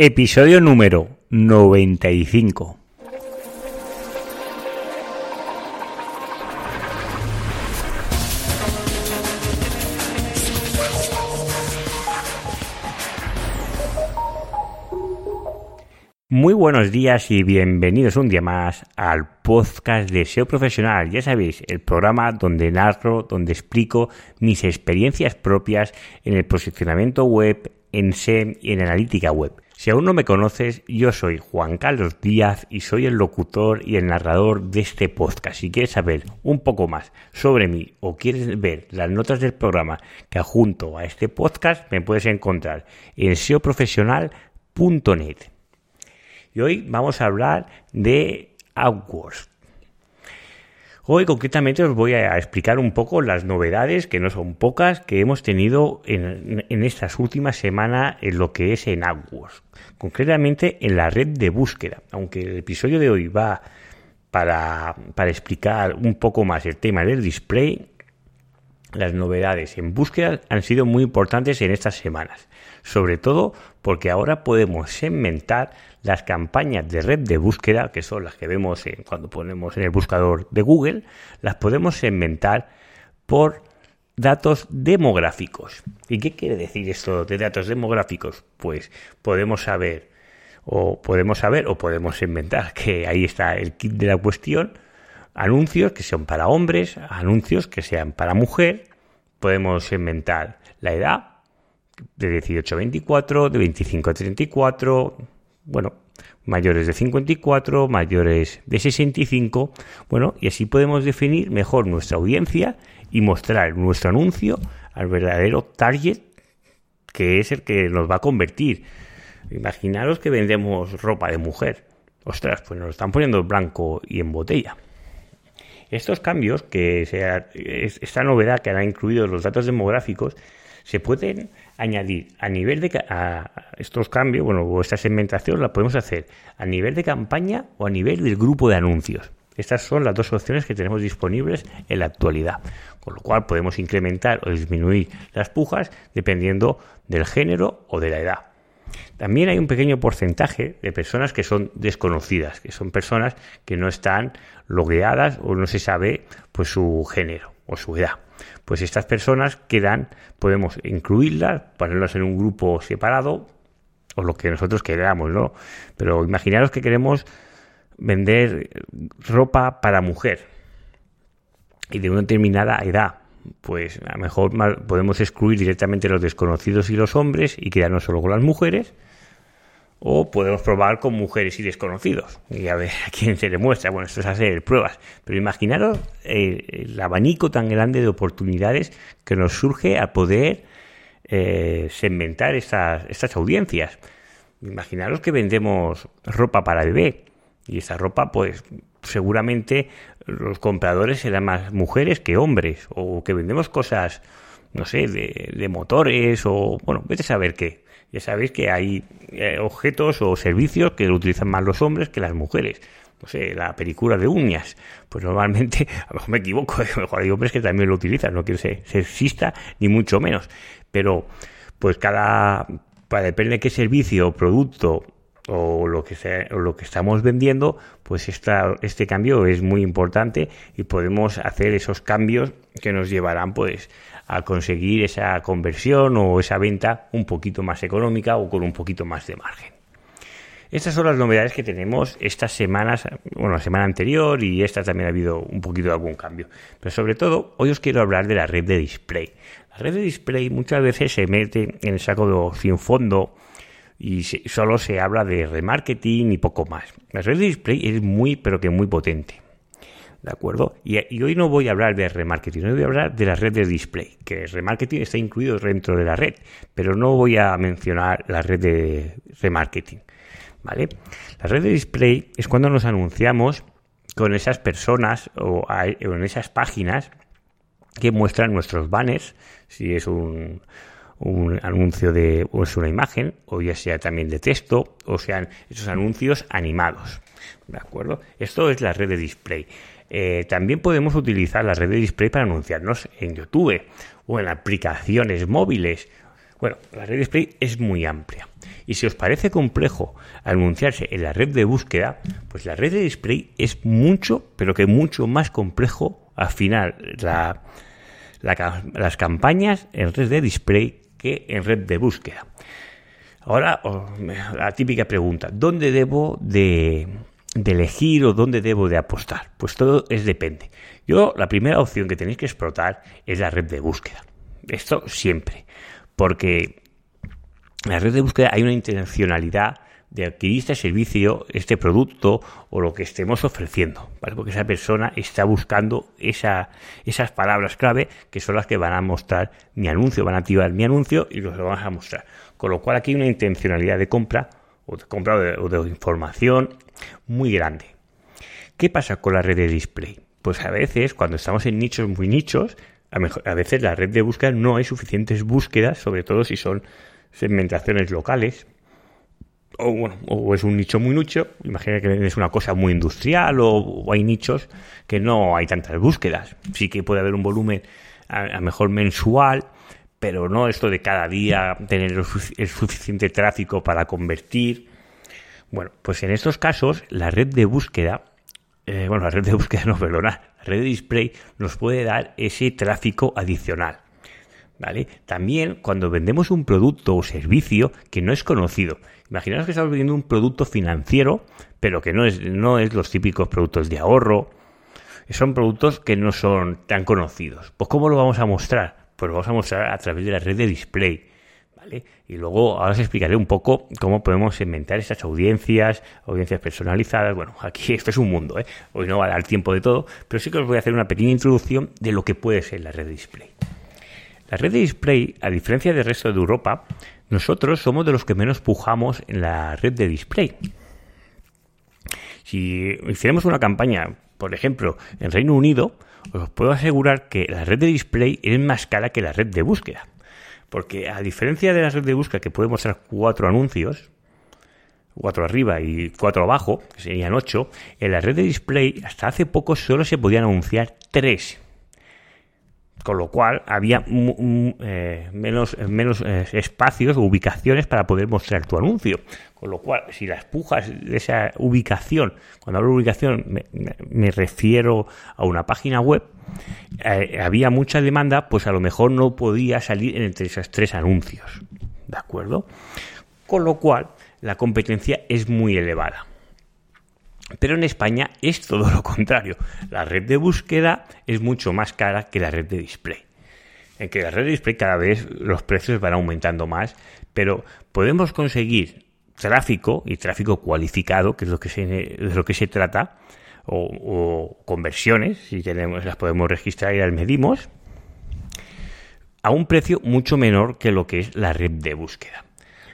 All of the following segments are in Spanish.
Episodio número 95. Muy buenos días y bienvenidos un día más al podcast de SEO Profesional. Ya sabéis, el programa donde narro, donde explico mis experiencias propias en el posicionamiento web, en SEM y en analítica web. Si aún no me conoces, yo soy Juan Carlos Díaz y soy el locutor y el narrador de este podcast. Si quieres saber un poco más sobre mí o quieres ver las notas del programa que adjunto a este podcast, me puedes encontrar en seoprofesional.net. Y hoy vamos a hablar de AdWords. Hoy concretamente os voy a explicar un poco las novedades, que no son pocas, que hemos tenido en, estas últimas semanas en lo que es en AdWords. Concretamente en la red de búsqueda. Aunque el episodio de hoy va para, para explicar un poco más el tema del display, las novedades en búsqueda han sido muy importantes en estas semanas, sobre todo porque ahora podemos segmentar las campañas de red de búsqueda, que son las que vemos cuando ponemos en el buscador de Google, las podemos segmentar por datos demográficos. ¿Y qué quiere decir esto de datos demográficos? Pues podemos saber o podemos saber o podemos inventar que ahí está el kit de la cuestión, anuncios que son para hombres, anuncios que sean para mujer, podemos inventar la edad de 18 a 24, de 25 a 34, bueno, mayores de 54, mayores de 65, bueno, y así podemos definir mejor nuestra audiencia y mostrar nuestro anuncio al verdadero target que es el que nos va a convertir. Imaginaros que vendemos ropa de mujer. Ostras, pues nos lo están poniendo en blanco y en botella. Estos cambios, que sea, esta novedad que han incluido los datos demográficos, se pueden añadir a nivel de a estos cambios, bueno, o esta segmentación la podemos hacer a nivel de campaña o a nivel del grupo de anuncios. Estas son las dos opciones que tenemos disponibles en la actualidad, con lo cual podemos incrementar o disminuir las pujas dependiendo del género o de la edad. También hay un pequeño porcentaje de personas que son desconocidas, que son personas que no están logueadas o no se sabe pues su género o su edad. Pues estas personas quedan, podemos incluirlas, ponerlas en un grupo separado o lo que nosotros queramos, ¿no? Pero imaginaros que queremos vender ropa para mujer y de una determinada edad. Pues a lo mejor podemos excluir directamente los desconocidos y los hombres y quedarnos solo con las mujeres o podemos probar con mujeres y desconocidos y a ver a quién se demuestra. Bueno, esto es hacer pruebas. Pero imaginaros el, abanico tan grande de oportunidades que nos surge a poder eh, segmentar estas, estas audiencias. Imaginaros que vendemos ropa para bebé y esa ropa, pues seguramente los compradores serán más mujeres que hombres o que vendemos cosas, no sé, de, motores o, bueno, vete a saber qué ya sabéis que hay eh, objetos o servicios que utilizan más los hombres que las mujeres. No sé, la película de uñas. Pues normalmente, a lo mejor me equivoco, a lo mejor hay hombres que también lo utilizan, no quiero ser sexista ni mucho menos. Pero, pues cada, para depende de qué servicio o producto o lo que sea, o lo que estamos vendiendo, pues esta, este cambio es muy importante y podemos hacer esos cambios que nos llevarán pues a conseguir esa conversión o esa venta un poquito más económica o con un poquito más de margen. Estas son las novedades que tenemos estas semanas, bueno, la semana anterior y esta también ha habido un poquito de algún cambio. Pero sobre todo, hoy os quiero hablar de la red de display. La red de display muchas veces se mete en el saco de sin fondo y solo se habla de remarketing y poco más. La red de display es muy, pero que muy potente. ¿De acuerdo? Y, hoy no voy a hablar de remarketing, hoy voy a hablar de la red de display, que el remarketing está incluido dentro de la red, pero no voy a mencionar la red de remarketing. ¿Vale? La red de display es cuando nos anunciamos con esas personas o, en esas páginas que muestran nuestros banners, si es un, un anuncio de o es una imagen, o ya sea también de texto, o sean esos anuncios animados. ¿De acuerdo? Esto es la red de display. Eh, también podemos utilizar la red de display para anunciarnos en YouTube o en aplicaciones móviles. Bueno, la red de display es muy amplia. Y si os parece complejo anunciarse en la red de búsqueda, pues la red de display es mucho, pero que mucho más complejo al final las campañas en red de display que en red de búsqueda. Ahora, la típica pregunta, ¿dónde debo de, de elegir o dónde debo de apostar? Pues todo es depende. Yo, la primera opción que tenéis que explotar es la red de búsqueda. Esto siempre. Porque en la red de búsqueda hay una intencionalidad de adquirir este servicio, este producto o lo que estemos ofreciendo, porque esa persona está buscando esa, esas palabras clave que son las que van a mostrar mi anuncio, van a activar mi anuncio y los lo van a mostrar. Con lo cual aquí hay una intencionalidad de compra o de compra o de, información muy grande. ¿Qué pasa con la red de display? Pues a veces cuando estamos en nichos muy nichos, a veces la red de búsqueda no hay suficientes búsquedas, sobre todo si son segmentaciones locales o bueno, o es un nicho muy nicho, imagina que es una cosa muy industrial o, hay nichos que no hay tantas búsquedas. Sí que puede haber un volumen a, mejor mensual, pero no esto de cada día tener el, suficiente tráfico para convertir. Bueno, pues en estos casos la red de búsqueda, eh, bueno, la red de búsqueda no, perdona, la red de display nos puede dar ese tráfico adicional. ¿Vale? También cuando vendemos un producto o servicio que no es conocido. Imaginaos que estamos vendiendo un producto financiero, pero que no es, no es los típicos productos de ahorro. Son productos que no son tan conocidos. Pues ¿cómo lo vamos a mostrar? Pues lo vamos a mostrar a través de la red de display. ¿Vale? Y luego ahora os explicaré un poco cómo podemos inventar esas audiencias, audiencias personalizadas. Bueno, aquí esto es un mundo, ¿eh? Hoy no va a dar tiempo de todo, pero sí que os voy a hacer una pequeña introducción de lo que puede ser la red de display. La red de display, a diferencia del resto de Europa, nosotros somos de los que menos pujamos en la red de display. Si hiciéramos una campaña, por ejemplo, en Reino Unido, os puedo asegurar que la red de display es más cara que la red de búsqueda. Porque a diferencia de la red de búsqueda que puede mostrar cuatro anuncios, cuatro arriba y cuatro abajo, que serían ocho, en la red de display hasta hace poco solo se podían anunciar tres con lo cual había eh, menos, menos eh, espacios o ubicaciones para poder mostrar tu anuncio. Con lo cual, si las pujas de esa ubicación, cuando hablo de ubicación me, refiero a una página web, eh, había mucha demanda, pues a lo mejor no podía salir entre esos tres anuncios. ¿De acuerdo? Con lo cual, la competencia es muy elevada. Pero en España es todo lo contrario. La red de búsqueda es mucho más cara que la red de display. En que la red de display cada vez los precios van aumentando más, pero podemos conseguir tráfico y tráfico cualificado, que es lo que se, de lo que se trata, o, conversiones, si tenemos, las podemos registrar y las medimos, a un precio mucho menor que lo que es la red de búsqueda.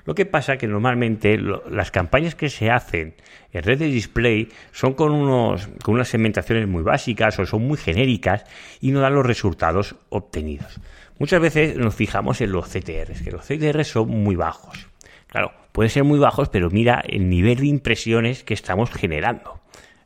Lo que pasa que normalmente las campañas que se hacen en red de display son con, unos, con unas segmentaciones muy básicas o son muy genéricas y no dan los resultados obtenidos. Muchas veces nos fijamos en los CTRs, que los CTRs son muy bajos. Claro, pueden ser muy bajos, pero mira el nivel de impresiones que estamos generando.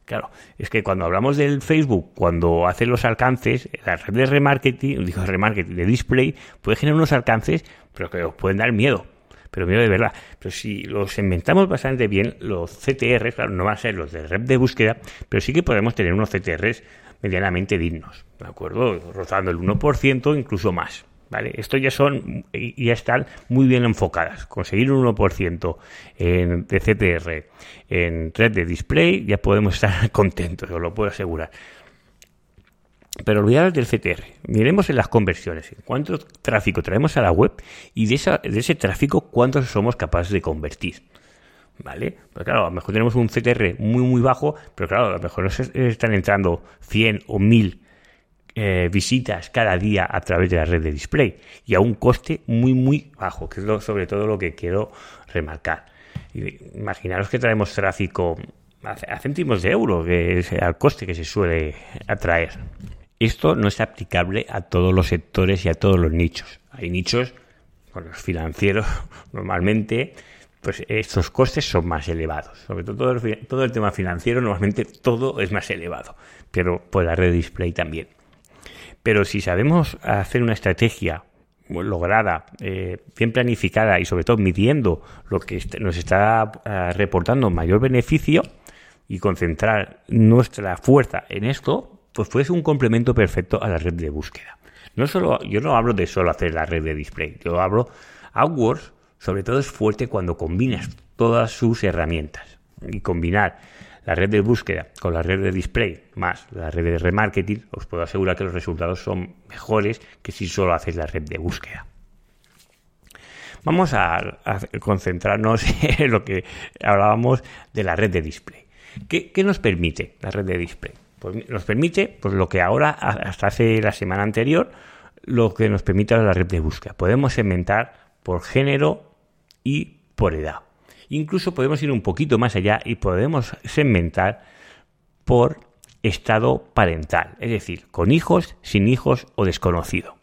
Claro, es que cuando hablamos del Facebook, cuando hace los alcances, la red de remarketing, digo remarketing, de display, puede generar unos alcances, pero que os pueden dar miedo pero miedo de verdad. Pero si los inventamos bastante bien, los CTRs, claro, no van a ser los de red de búsqueda, pero sí que podemos tener unos CTRs medianamente dignos, ¿de acuerdo? Rozando el 1%, incluso más. ¿Vale? Esto ya son, ya están muy bien enfocadas. Conseguir un 1% en, de CTR en red de display, ya podemos estar contentos, os lo puedo asegurar. Pero olvidaros del CTR. Miremos en las conversiones. ¿Cuánto tráfico traemos a la web? Y de, de ese tráfico, ¿cuántos somos capaces de convertir? ¿Vale? Pues claro, a lo mejor tenemos un CTR muy, muy bajo, pero claro, a lo mejor nos están entrando 100 o 1000 eh, visitas cada día a través de la red de display y a un coste muy, muy bajo, que es sobre todo lo que quiero remarcar. Imaginaros que traemos tráfico a céntimos de euro, que es al coste que se suele atraer. Esto no es aplicable a todos los sectores y a todos los nichos. Hay nichos, con los financieros normalmente, pues estos costes son más elevados. Sobre todo todo el, tema financiero, normalmente todo es más elevado, pero por la red display también. Pero si sabemos hacer una estrategia lograda, eh, bien planificada y sobre todo midiendo lo que nos está eh, reportando mayor beneficio y concentrar nuestra fuerza en esto, pues puede ser un complemento perfecto a la red de búsqueda. No solo, yo no hablo de solo hacer la red de display, yo hablo AdWords, sobre todo es fuerte cuando combinas todas sus herramientas y combinar la red de búsqueda con la red de display más la red de remarketing, os puedo asegurar que los resultados son mejores que si solo haces la red de búsqueda. Vamos a, concentrarnos en lo que hablábamos de la red de display. ¿Qué, nos permite la red de display? Pues nos permite, pues lo que ahora, hasta hace la semana anterior, lo que nos permite la red de búsqueda. Podemos segmentar por género y por edad. Incluso podemos ir un poquito más allá y podemos segmentar por estado parental, es decir, con hijos, sin hijos o desconocido.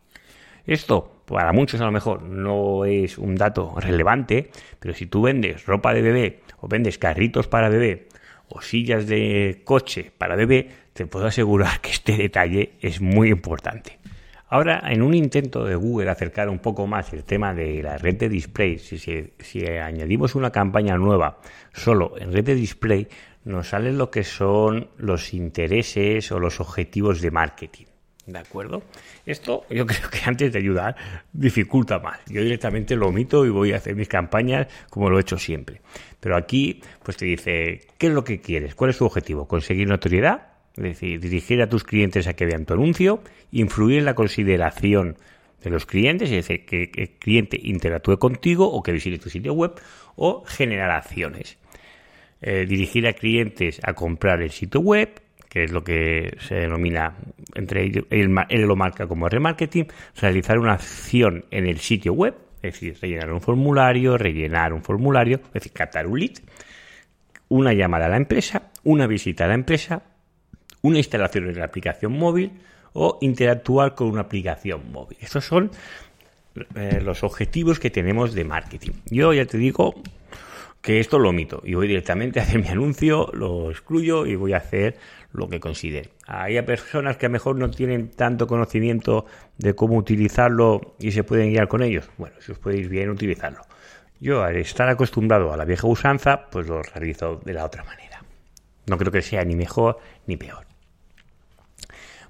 Esto para muchos a lo mejor no es un dato relevante, pero si tú vendes ropa de bebé o vendes carritos para bebé o sillas de coche para bebé, te puedo asegurar que este detalle es muy importante. Ahora, en un intento de Google acercar un poco más el tema de la red de display, si, añadimos una campaña nueva solo en red de display, nos salen lo que son los intereses o los objetivos de marketing. ¿De acuerdo? Esto yo creo que antes de ayudar dificulta más. Yo directamente lo omito y voy a hacer mis campañas como lo he hecho siempre. Pero aquí pues te dice, ¿qué es lo que quieres? ¿Cuál es tu objetivo? ¿Conseguir notoriedad? Es decir, dirigir a tus clientes a que vean tu anuncio, influir en la consideración de los clientes, es decir, que el cliente interactúe contigo o que visite tu sitio web, o generar acciones. Eh, dirigir a clientes a comprar el sitio web, que es lo que se denomina, entre ellos, él, lo marca como remarketing, realizar una acción en el sitio web, es decir, rellenar un formulario, rellenar un formulario, es decir, captar un lead, una llamada a la empresa, una visita a la empresa, una instalación en la aplicación móvil o interactuar con una aplicación móvil. Estos son eh, los objetivos que tenemos de marketing. Yo ya te digo que esto lo omito y voy directamente a hacer mi anuncio, lo excluyo y voy a hacer lo que considere. Hay personas que a lo mejor no tienen tanto conocimiento de cómo utilizarlo y se pueden guiar con ellos. Bueno, si os podéis bien utilizarlo. Yo al estar acostumbrado a la vieja usanza, pues lo realizo de la otra manera. No creo que sea ni mejor ni peor.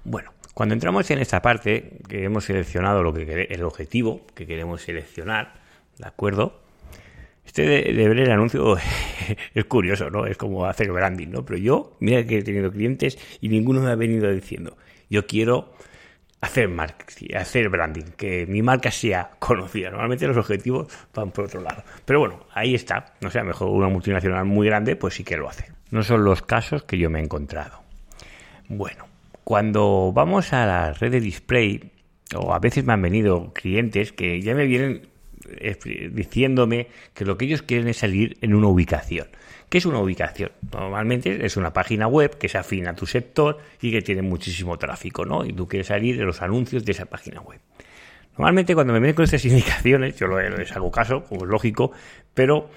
Bueno, cuando entramos en esta parte, que hemos seleccionado lo que el objetivo que queremos seleccionar, ¿de acuerdo? Este de, ver el anuncio es curioso, ¿no? Es como hacer branding, ¿no? Pero yo, mira que he tenido clientes y ninguno me ha venido diciendo, yo quiero hacer hacer branding, que mi marca sea conocida. Normalmente los objetivos van por otro lado. Pero bueno, ahí está. No sé, mejor una multinacional muy grande, pues sí que lo hace. No son los casos que yo me he encontrado. Bueno, cuando vamos a la red de display, o a veces me han venido clientes que ya me vienen diciéndome que lo que ellos quieren es salir en una ubicación. ¿Qué es una ubicación? Normalmente es una página web que se afina a tu sector y que tiene muchísimo tráfico, ¿no? Y tú quieres salir de los anuncios de esa página web. Normalmente cuando me vienen con estas indicaciones, yo les hago caso, como es lógico, pero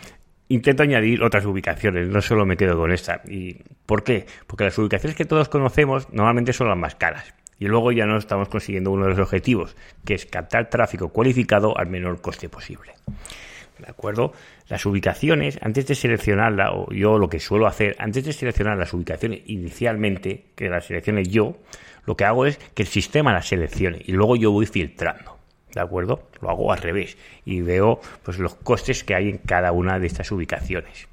intento añadir otras ubicaciones, no solo me quedo con esta. ¿Y por qué? Porque las ubicaciones que todos conocemos normalmente son las más caras. Y luego ya no estamos consiguiendo uno de los objetivos, que es captar tráfico cualificado al menor coste posible. ¿De acuerdo? Las ubicaciones, antes de seleccionarla, o yo lo que suelo hacer, antes de seleccionar las ubicaciones inicialmente, que las seleccione yo, lo que hago es que el sistema las seleccione y luego yo voy filtrando. ¿De acuerdo? Lo hago al revés y veo pues, los costes que hay en cada una de estas ubicaciones.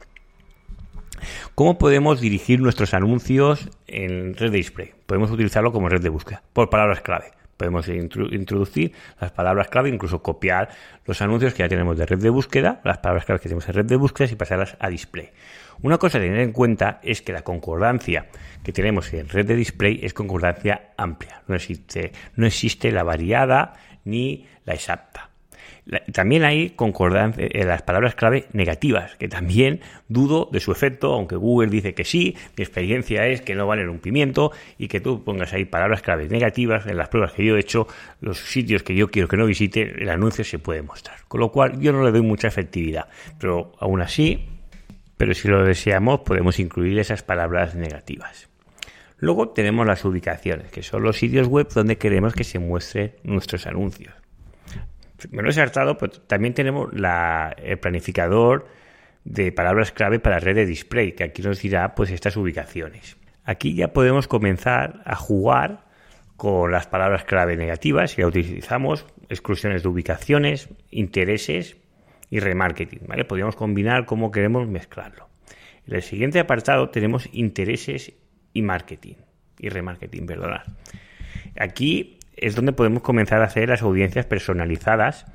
¿Cómo podemos dirigir nuestros anuncios en red de display? Podemos utilizarlo como red de búsqueda, por palabras clave. Podemos introducir las palabras clave, incluso copiar los anuncios que ya tenemos de red de búsqueda, las palabras clave que tenemos en red de búsqueda y pasarlas a display. Una cosa a tener en cuenta es que la concordancia que tenemos en red de display es concordancia amplia. No existe, no existe la variada ni la exacta. también hay concordancia en eh, las palabras clave negativas, que también dudo de su efecto, aunque Google dice que sí, mi experiencia es que no valen un pimiento y que tú pongas ahí palabras clave negativas en las pruebas que yo he hecho, los sitios que yo quiero que no visite, el anuncio se puede mostrar. Con lo cual yo no le doy mucha efectividad, pero aún así, pero si lo deseamos podemos incluir esas palabras negativas. Luego tenemos las ubicaciones, que son los sitios web donde queremos que se muestren nuestros anuncios. me lo he saltado, pero también tenemos el planificador de palabras clave para red de display, que aquí nos dirá pues estas ubicaciones. Aquí ya podemos comenzar a jugar con las palabras clave negativas si la utilizamos, exclusiones de ubicaciones, intereses y remarketing, ¿vale? Podríamos combinar cómo queremos mezclarlo. En el siguiente apartado tenemos intereses y marketing y remarketing, perdonad. Aquí es donde podemos comenzar a hacer las audiencias personalizadas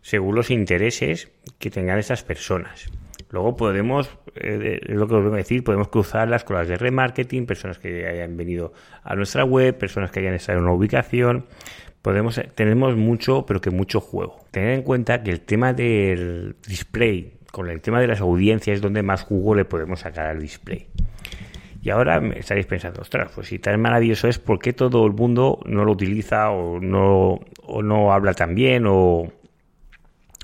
según los intereses que tengan esas personas. Luego podemos, eh, lo que os voy a decir, podemos cruzarlas con las de remarketing, personas que hayan venido a nuestra web, personas que hayan estado en una ubicación. Podemos, tenemos mucho, pero que mucho juego. Tener en cuenta que el tema del display, con el tema de las audiencias, es donde más jugo le podemos sacar al display. Y ahora me estaréis pensando, ostras, pues si tan maravilloso es, ¿por qué todo el mundo no lo utiliza o no, o no habla tan bien o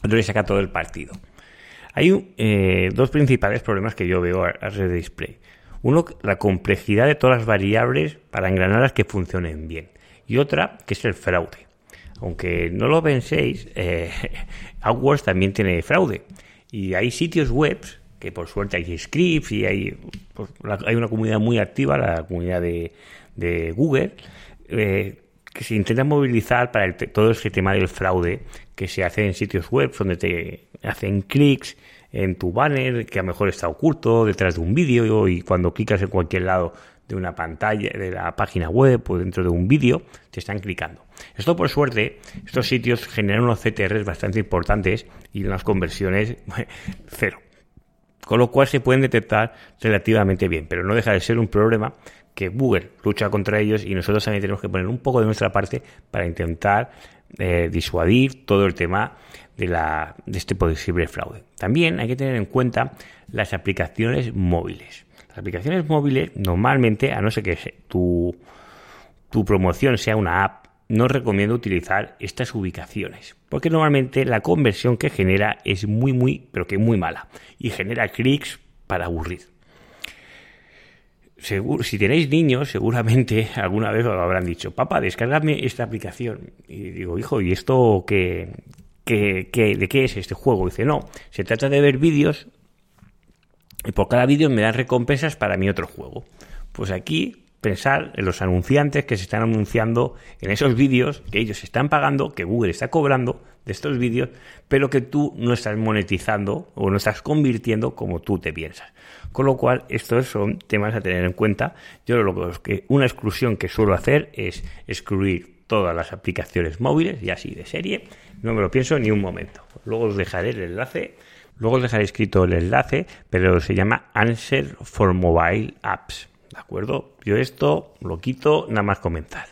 no le saca todo el partido? Hay eh, dos principales problemas que yo veo a, red display. Uno, la complejidad de todas las variables para engranarlas que funcionen bien. Y otra, que es el fraude. Aunque no lo penséis, eh, también tiene fraude. Y hay sitios web que por suerte hay scripts y hay, pues, hay una comunidad muy activa, la comunidad de, Google, eh, que se intenta movilizar para todo ese tema del fraude que se hace en sitios web donde te hacen clics en tu banner que a lo mejor está oculto detrás de un vídeo y cuando clicas en cualquier lado de una pantalla de la página web o dentro de un vídeo te están clicando. Esto por suerte, estos sitios generan unos CTRs bastante importantes y unas conversiones cero con lo cual se pueden detectar relativamente bien, pero no deja de ser un problema que Google lucha contra ellos y nosotros también tenemos que poner un poco de nuestra parte para intentar eh, disuadir todo el tema de, la, de este posible fraude. También hay que tener en cuenta las aplicaciones móviles. Las aplicaciones móviles normalmente, a no ser que tu, tu promoción sea una app no recomiendo utilizar estas ubicaciones, porque normalmente la conversión que genera es muy, muy, pero que muy mala, y genera clics para aburrir. si tenéis niños, seguramente alguna vez os lo habrán dicho, papá, descárgame esta aplicación. Y digo, hijo, ¿y esto qué, qué, qué, de qué es este juego? Y dice, no, se trata de ver vídeos y por cada vídeo me dan recompensas para mi otro juego. Pues aquí pensar en los anunciantes que se están anunciando en esos vídeos que ellos están pagando, que Google está cobrando de estos vídeos, pero que tú no estás monetizando o no estás convirtiendo como tú te piensas. Con lo cual, estos son temas a tener en cuenta. Yo lo que una exclusión que suelo hacer es excluir todas las aplicaciones móviles y así de serie. No me lo pienso ni un momento. Luego os dejaré el enlace. Luego os dejaré escrito el enlace, pero se llama Answer for Mobile Apps. ¿De acuerdo? Yo esto lo quito nada más comenzar.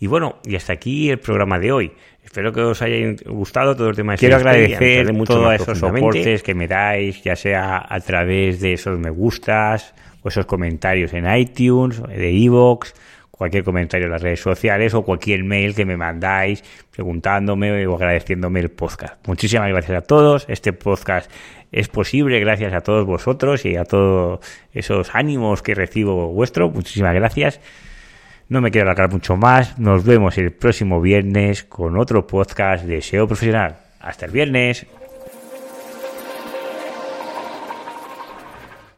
Y bueno, y hasta aquí el programa de hoy. Espero que os haya gustado todo el tema de Quiero agradecer mucho todos esos soportes que me dais, ya sea a través de esos me gustas o esos comentarios en iTunes, de iVoox, cualquier comentario en las redes sociales o cualquier mail que me mandáis preguntándome o agradeciéndome el podcast. Muchísimas gracias a todos. Este podcast es posible gracias a todos vosotros y a todos esos ánimos que recibo vuestro. Muchísimas gracias. No me quiero alargar mucho más. Nos vemos el próximo viernes con otro podcast de SEO profesional. Hasta el viernes.